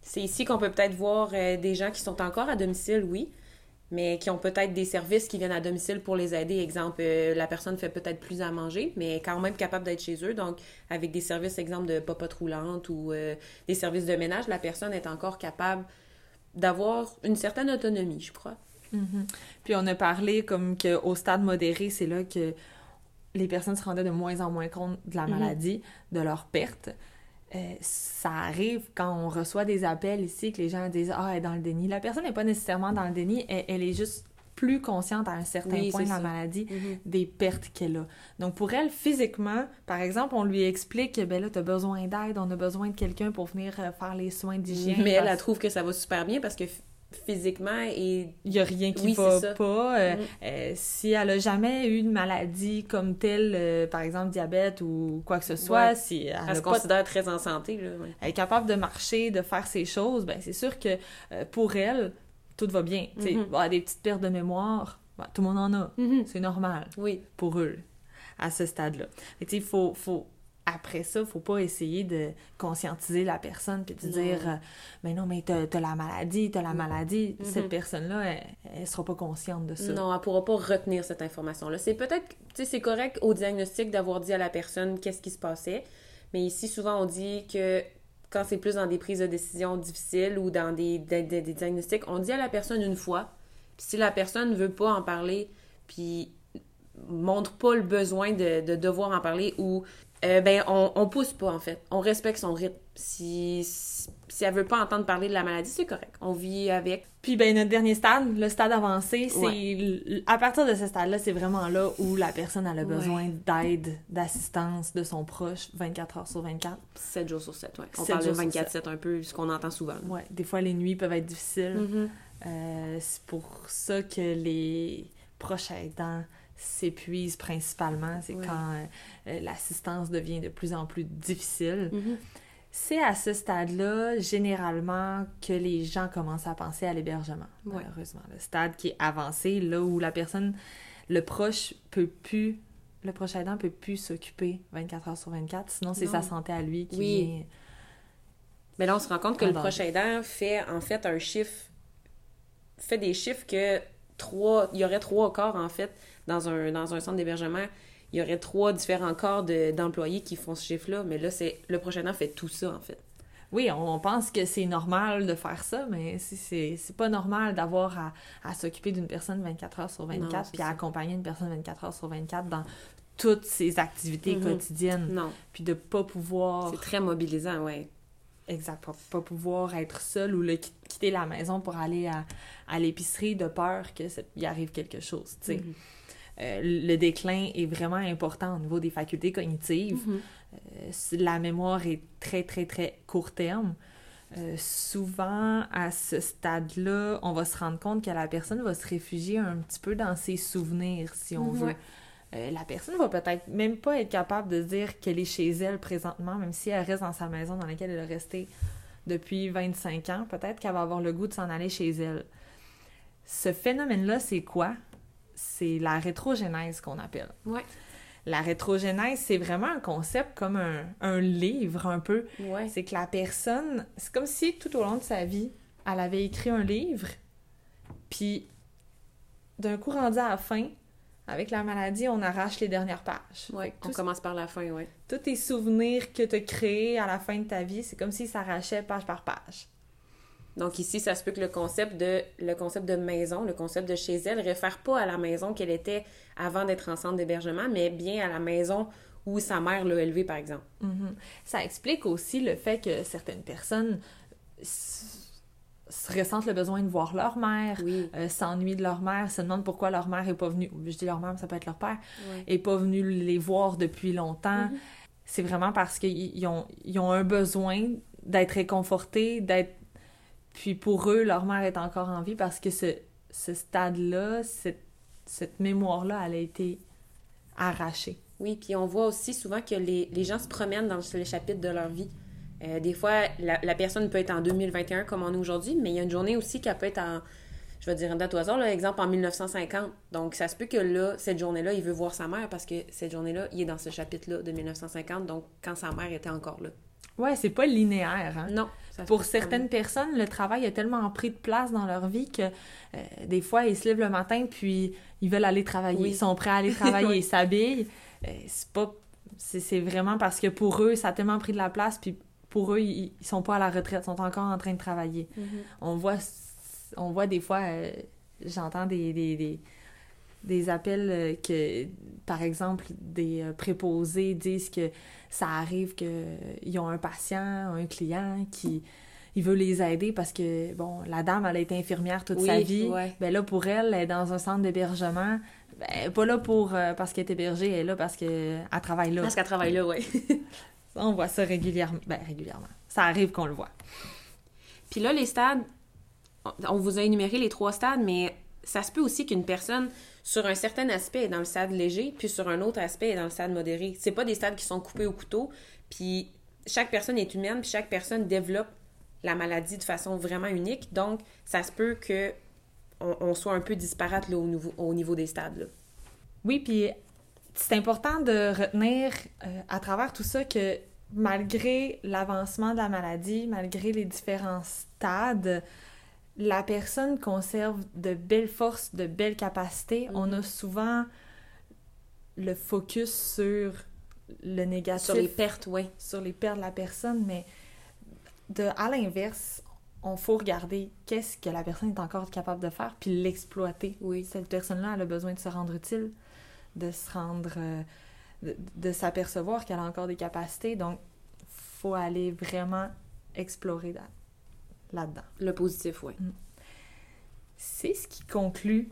C'est ici qu'on peut peut-être voir euh, des gens qui sont encore à domicile, oui, mais qui ont peut-être des services qui viennent à domicile pour les aider. Exemple, euh, la personne fait peut-être plus à manger, mais quand même capable d'être chez eux. Donc, avec des services, exemple, de popote roulante ou euh, des services de ménage, la personne est encore capable d'avoir une certaine autonomie, je crois. Mhm. Puis on a parlé comme qu'au stade modéré, c'est là que les personnes se rendaient de moins en moins compte de la Mhm. maladie, de leur perte. Euh, ça arrive quand on reçoit des appels ici que les gens disent Ah, elle est dans le déni. La personne n'est pas nécessairement dans le déni, elle, elle est juste plus consciente à un certain Oui, point de la ça. maladie des pertes qu'elle a. Donc, pour elle, physiquement, par exemple, on lui explique que ben là, tu as besoin d'aide, on a besoin de quelqu'un pour venir euh, faire les soins d'hygiène. Mais elle, parce- elle trouve que ça va super bien parce que physiquement et il n'y a rien qui Oui, va pas. Euh, Mhm. euh, si elle a jamais eu de maladie comme telle, euh, par exemple diabète ou quoi que ce soit, Ouais. si elle, se considère très en santé. Là, ouais. elle est capable de marcher, de faire ses choses, ben c'est sûr que pour elle, tout va bien. Mhm. elle a des petites pertes de mémoire, ben, tout le monde en a. C'est normal Oui. pour eux à ce stade-là. Il faut, faut après ça, faut pas essayer de conscientiser la personne puis de Non. dire euh, mais non mais t'as as la maladie, t'as la maladie. Mhm. Cette personne-là, elle, elle sera pas consciente de ça. Non, elle pourra pas retenir cette information-là. C'est peut-être, tu sais, c'est correct au diagnostic d'avoir dit à la personne qu'est-ce qui se passait, mais ici, souvent, on dit que quand c'est plus dans des prises de décision difficiles ou dans des, diagnostics, on dit à la personne une fois, puis si la personne ne veut pas en parler, puis montre pas le besoin de devoir en parler ou euh, ben on, on pousse pas en fait on respecte son rythme si si elle veut pas entendre parler de la maladie c'est correct on vit avec Puis ben notre dernier stade, le stade avancé, c'est Ouais. à partir de ce stade-là, c'est vraiment là où la personne elle a Ouais. besoin d'aide, d'assistance de son proche 24 heures sur 24. 7 jours sur 7 ouais. on 7 parle de jours sur 24-7 un peu ce qu'on entend souvent Ouais, des fois les nuits peuvent être difficiles. Mhm. Euh, c'est pour ça que les proches aidants s'épuisent principalement. C'est quand euh, euh, l'assistance devient de plus en plus difficile. Mhm. C'est à ce stade-là, généralement, que les gens commencent à penser à l'hébergement, Ouais. malheureusement. Le stade qui est avancé, là où la personne, le proche peut plus, le proche aidant peut plus s'occuper 24 heures sur 24, sinon c'est sa santé à lui qui Oui. vient... Mais là, on se rend compte que le proche aidant fait en fait un chiffre, fait des chiffres que trois, il y aurait trois corps en fait dans un, dans un centre d'hébergement. Il y aurait trois différents corps de- d'employés qui font ce chiffre-là, mais là, c'est le proche aidant fait tout ça en fait. Oui, on pense que c'est normal de faire ça, mais c'est- pas normal d'avoir à, à s'occuper d'une personne 24 heures sur 24 Non, c'est puis à accompagner une personne 24 heures sur 24 dans toutes ses activités Mhm. quotidiennes, Non, puis de pas pouvoir... c'est très mobilisant, ouais. Exact, pas, pas pouvoir être seul ou le, qui- quitter la maison pour aller à, à l'épicerie de peur que ça- arrive quelque chose, tu sais. Mhm. Euh, le déclin est vraiment important au niveau des facultés cognitives. Mhm. Euh, la mémoire est très, très, très court terme. Euh, souvent, à ce stade-là, on va se rendre compte que la personne va se réfugier un petit peu dans ses souvenirs, si on veut. Ouais. Euh, la personne va peut-être même pas être capable de dire qu'elle est chez elle présentement, même si elle reste dans sa maison dans laquelle elle est restée depuis 25 ans. Peut-être qu'elle va avoir le goût de s'en aller chez elle. Ce phénomène-là, c'est quoi? C'est la rétrogénèse qu'on appelle. Ouais. La rétrogénèse, c'est vraiment un concept comme un, un livre un peu. Ouais. C'est que la personne, c'est comme si tout au long de sa vie, elle avait écrit un livre, puis d'un coup rendu à la fin, avec la maladie, on arrache les dernières pages. On commence par la fin, ouais. Tous tes souvenirs que tu as créés à la fin de ta vie, c'est comme s'ils s'arrachaient page par page. Donc ici, ça se peut que le concept de le concept de maison, le concept de chez elle, réfère pas à la maison qu'elle était avant d'être en centre d'hébergement, mais bien à la maison où sa mère l'a élevé, par exemple. Mhm. Ça explique aussi le fait que certaines personnes ressentent le besoin de voir leur mère, Oui. euh, s'ennuient de leur mère, se demandent pourquoi leur mère est pas venue, je dis leur mère, mais ça peut être leur père, Ouais. est pas venu les voir depuis longtemps. Mhm. C'est vraiment parce qu'ils ils ont, ils ont un besoin d'être réconfortés, d'être... Puis pour eux, leur mère est encore en vie parce que ce, ce stade-là, cette, cette mémoire-là, elle a été arrachée. Oui, puis on voit aussi souvent que les, les gens se promènent dans le chapitre de leur vie. Euh, des fois, la, la personne peut être en 2021 comme on est aujourd'hui, mais il y a une journée aussi qui peut être en, je vais dire une date au hasard, là, exemple en 1950. Donc, ça se peut que là, cette journée-là, il veut voir sa mère parce que cette journée-là, il est dans ce chapitre-là de 1950, donc quand sa mère était encore là. Ouais, c'est pas linéaire, hein? Non. Pour certaines personnes, le travail a tellement pris de place dans leur vie que euh, des fois, ils se lèvent le matin puis ils veulent aller travailler. Oui. Ils sont prêts à aller travailler, Oui. ils s'habillent. Euh, c'est pas... C'est vraiment parce que pour eux, ça a tellement pris de la place puis pour eux, ils, ils sont pas à la retraite, ils sont encore en train de travailler. Mhm. On voit, on voit des fois, euh, j'entends des, des, des, des appels que, par exemple, des préposés disent que ça arrive qu'ils ont un patient, un client qui il veut les aider parce que, bon, la dame, elle a été infirmière toute Oui, sa vie. ouais. Ben là, pour elle, elle est dans un centre d'hébergement. Ben, elle est pas là pour, euh, parce qu'elle est hébergée, elle est là parce qu'elle travaille là. Parce qu'elle travaille là, oui. On voit ça régulièrement. Ben, régulièrement. Ça arrive qu'on le voit. Puis là, les stades, on- on vous a énuméré les trois stades, mais ça se peut aussi qu'une personne, sur un certain aspect, est dans le stade léger, puis sur un autre aspect, est dans le stade modéré. C'est pas des stades qui sont coupés au couteau, puis chaque personne est humaine, puis chaque personne développe la maladie de façon vraiment unique. Donc, ça se peut que on, soit un peu disparate au, niveau, au niveau des stades. Oui, puis c'est important de retenir euh, à travers tout ça que malgré l'avancement de la maladie, malgré les différents stades, la personne conserve de belles forces, de belles capacités. Mhm. On a souvent le focus sur le négatif, Sur les pertes, oui. sur les pertes de la personne, mais de, à l'inverse, on faut regarder qu'est-ce que la personne est encore capable de faire, puis l'exploiter. Oui. Cette personne-là, elle a besoin de se rendre utile, de se rendre, euh, de, de s'apercevoir qu'elle a encore des capacités, donc faut aller vraiment explorer là-dedans. Le positif, oui. C'est ce qui conclut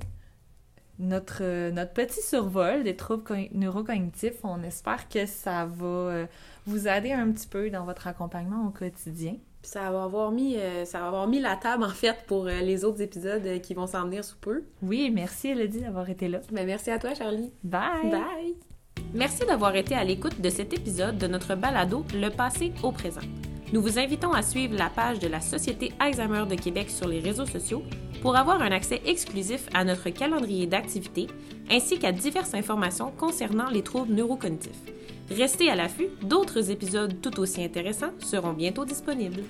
notre, euh, notre petit survol des troubles co- neurocognitifs. On espère que ça va euh, vous aider un petit peu dans votre accompagnement au quotidien. Puis ça va avoir mis, euh, ça va avoir mis la table, en fait, pour euh, les autres épisodes euh, qui vont s'en venir sous peu. Oui, merci Elodie d'avoir été là. Ben, merci à toi, Charlie. Bye! Bye! Merci d'avoir été à l'écoute de cet épisode de notre balado Le passé au présent. Nous vous invitons à suivre la page de la Société Alzheimer de Québec sur les réseaux sociaux pour avoir un accès exclusif à notre calendrier d'activités ainsi qu'à diverses informations concernant les troubles neurocognitifs. Restez à l'affût, d'autres épisodes tout aussi intéressants seront bientôt disponibles.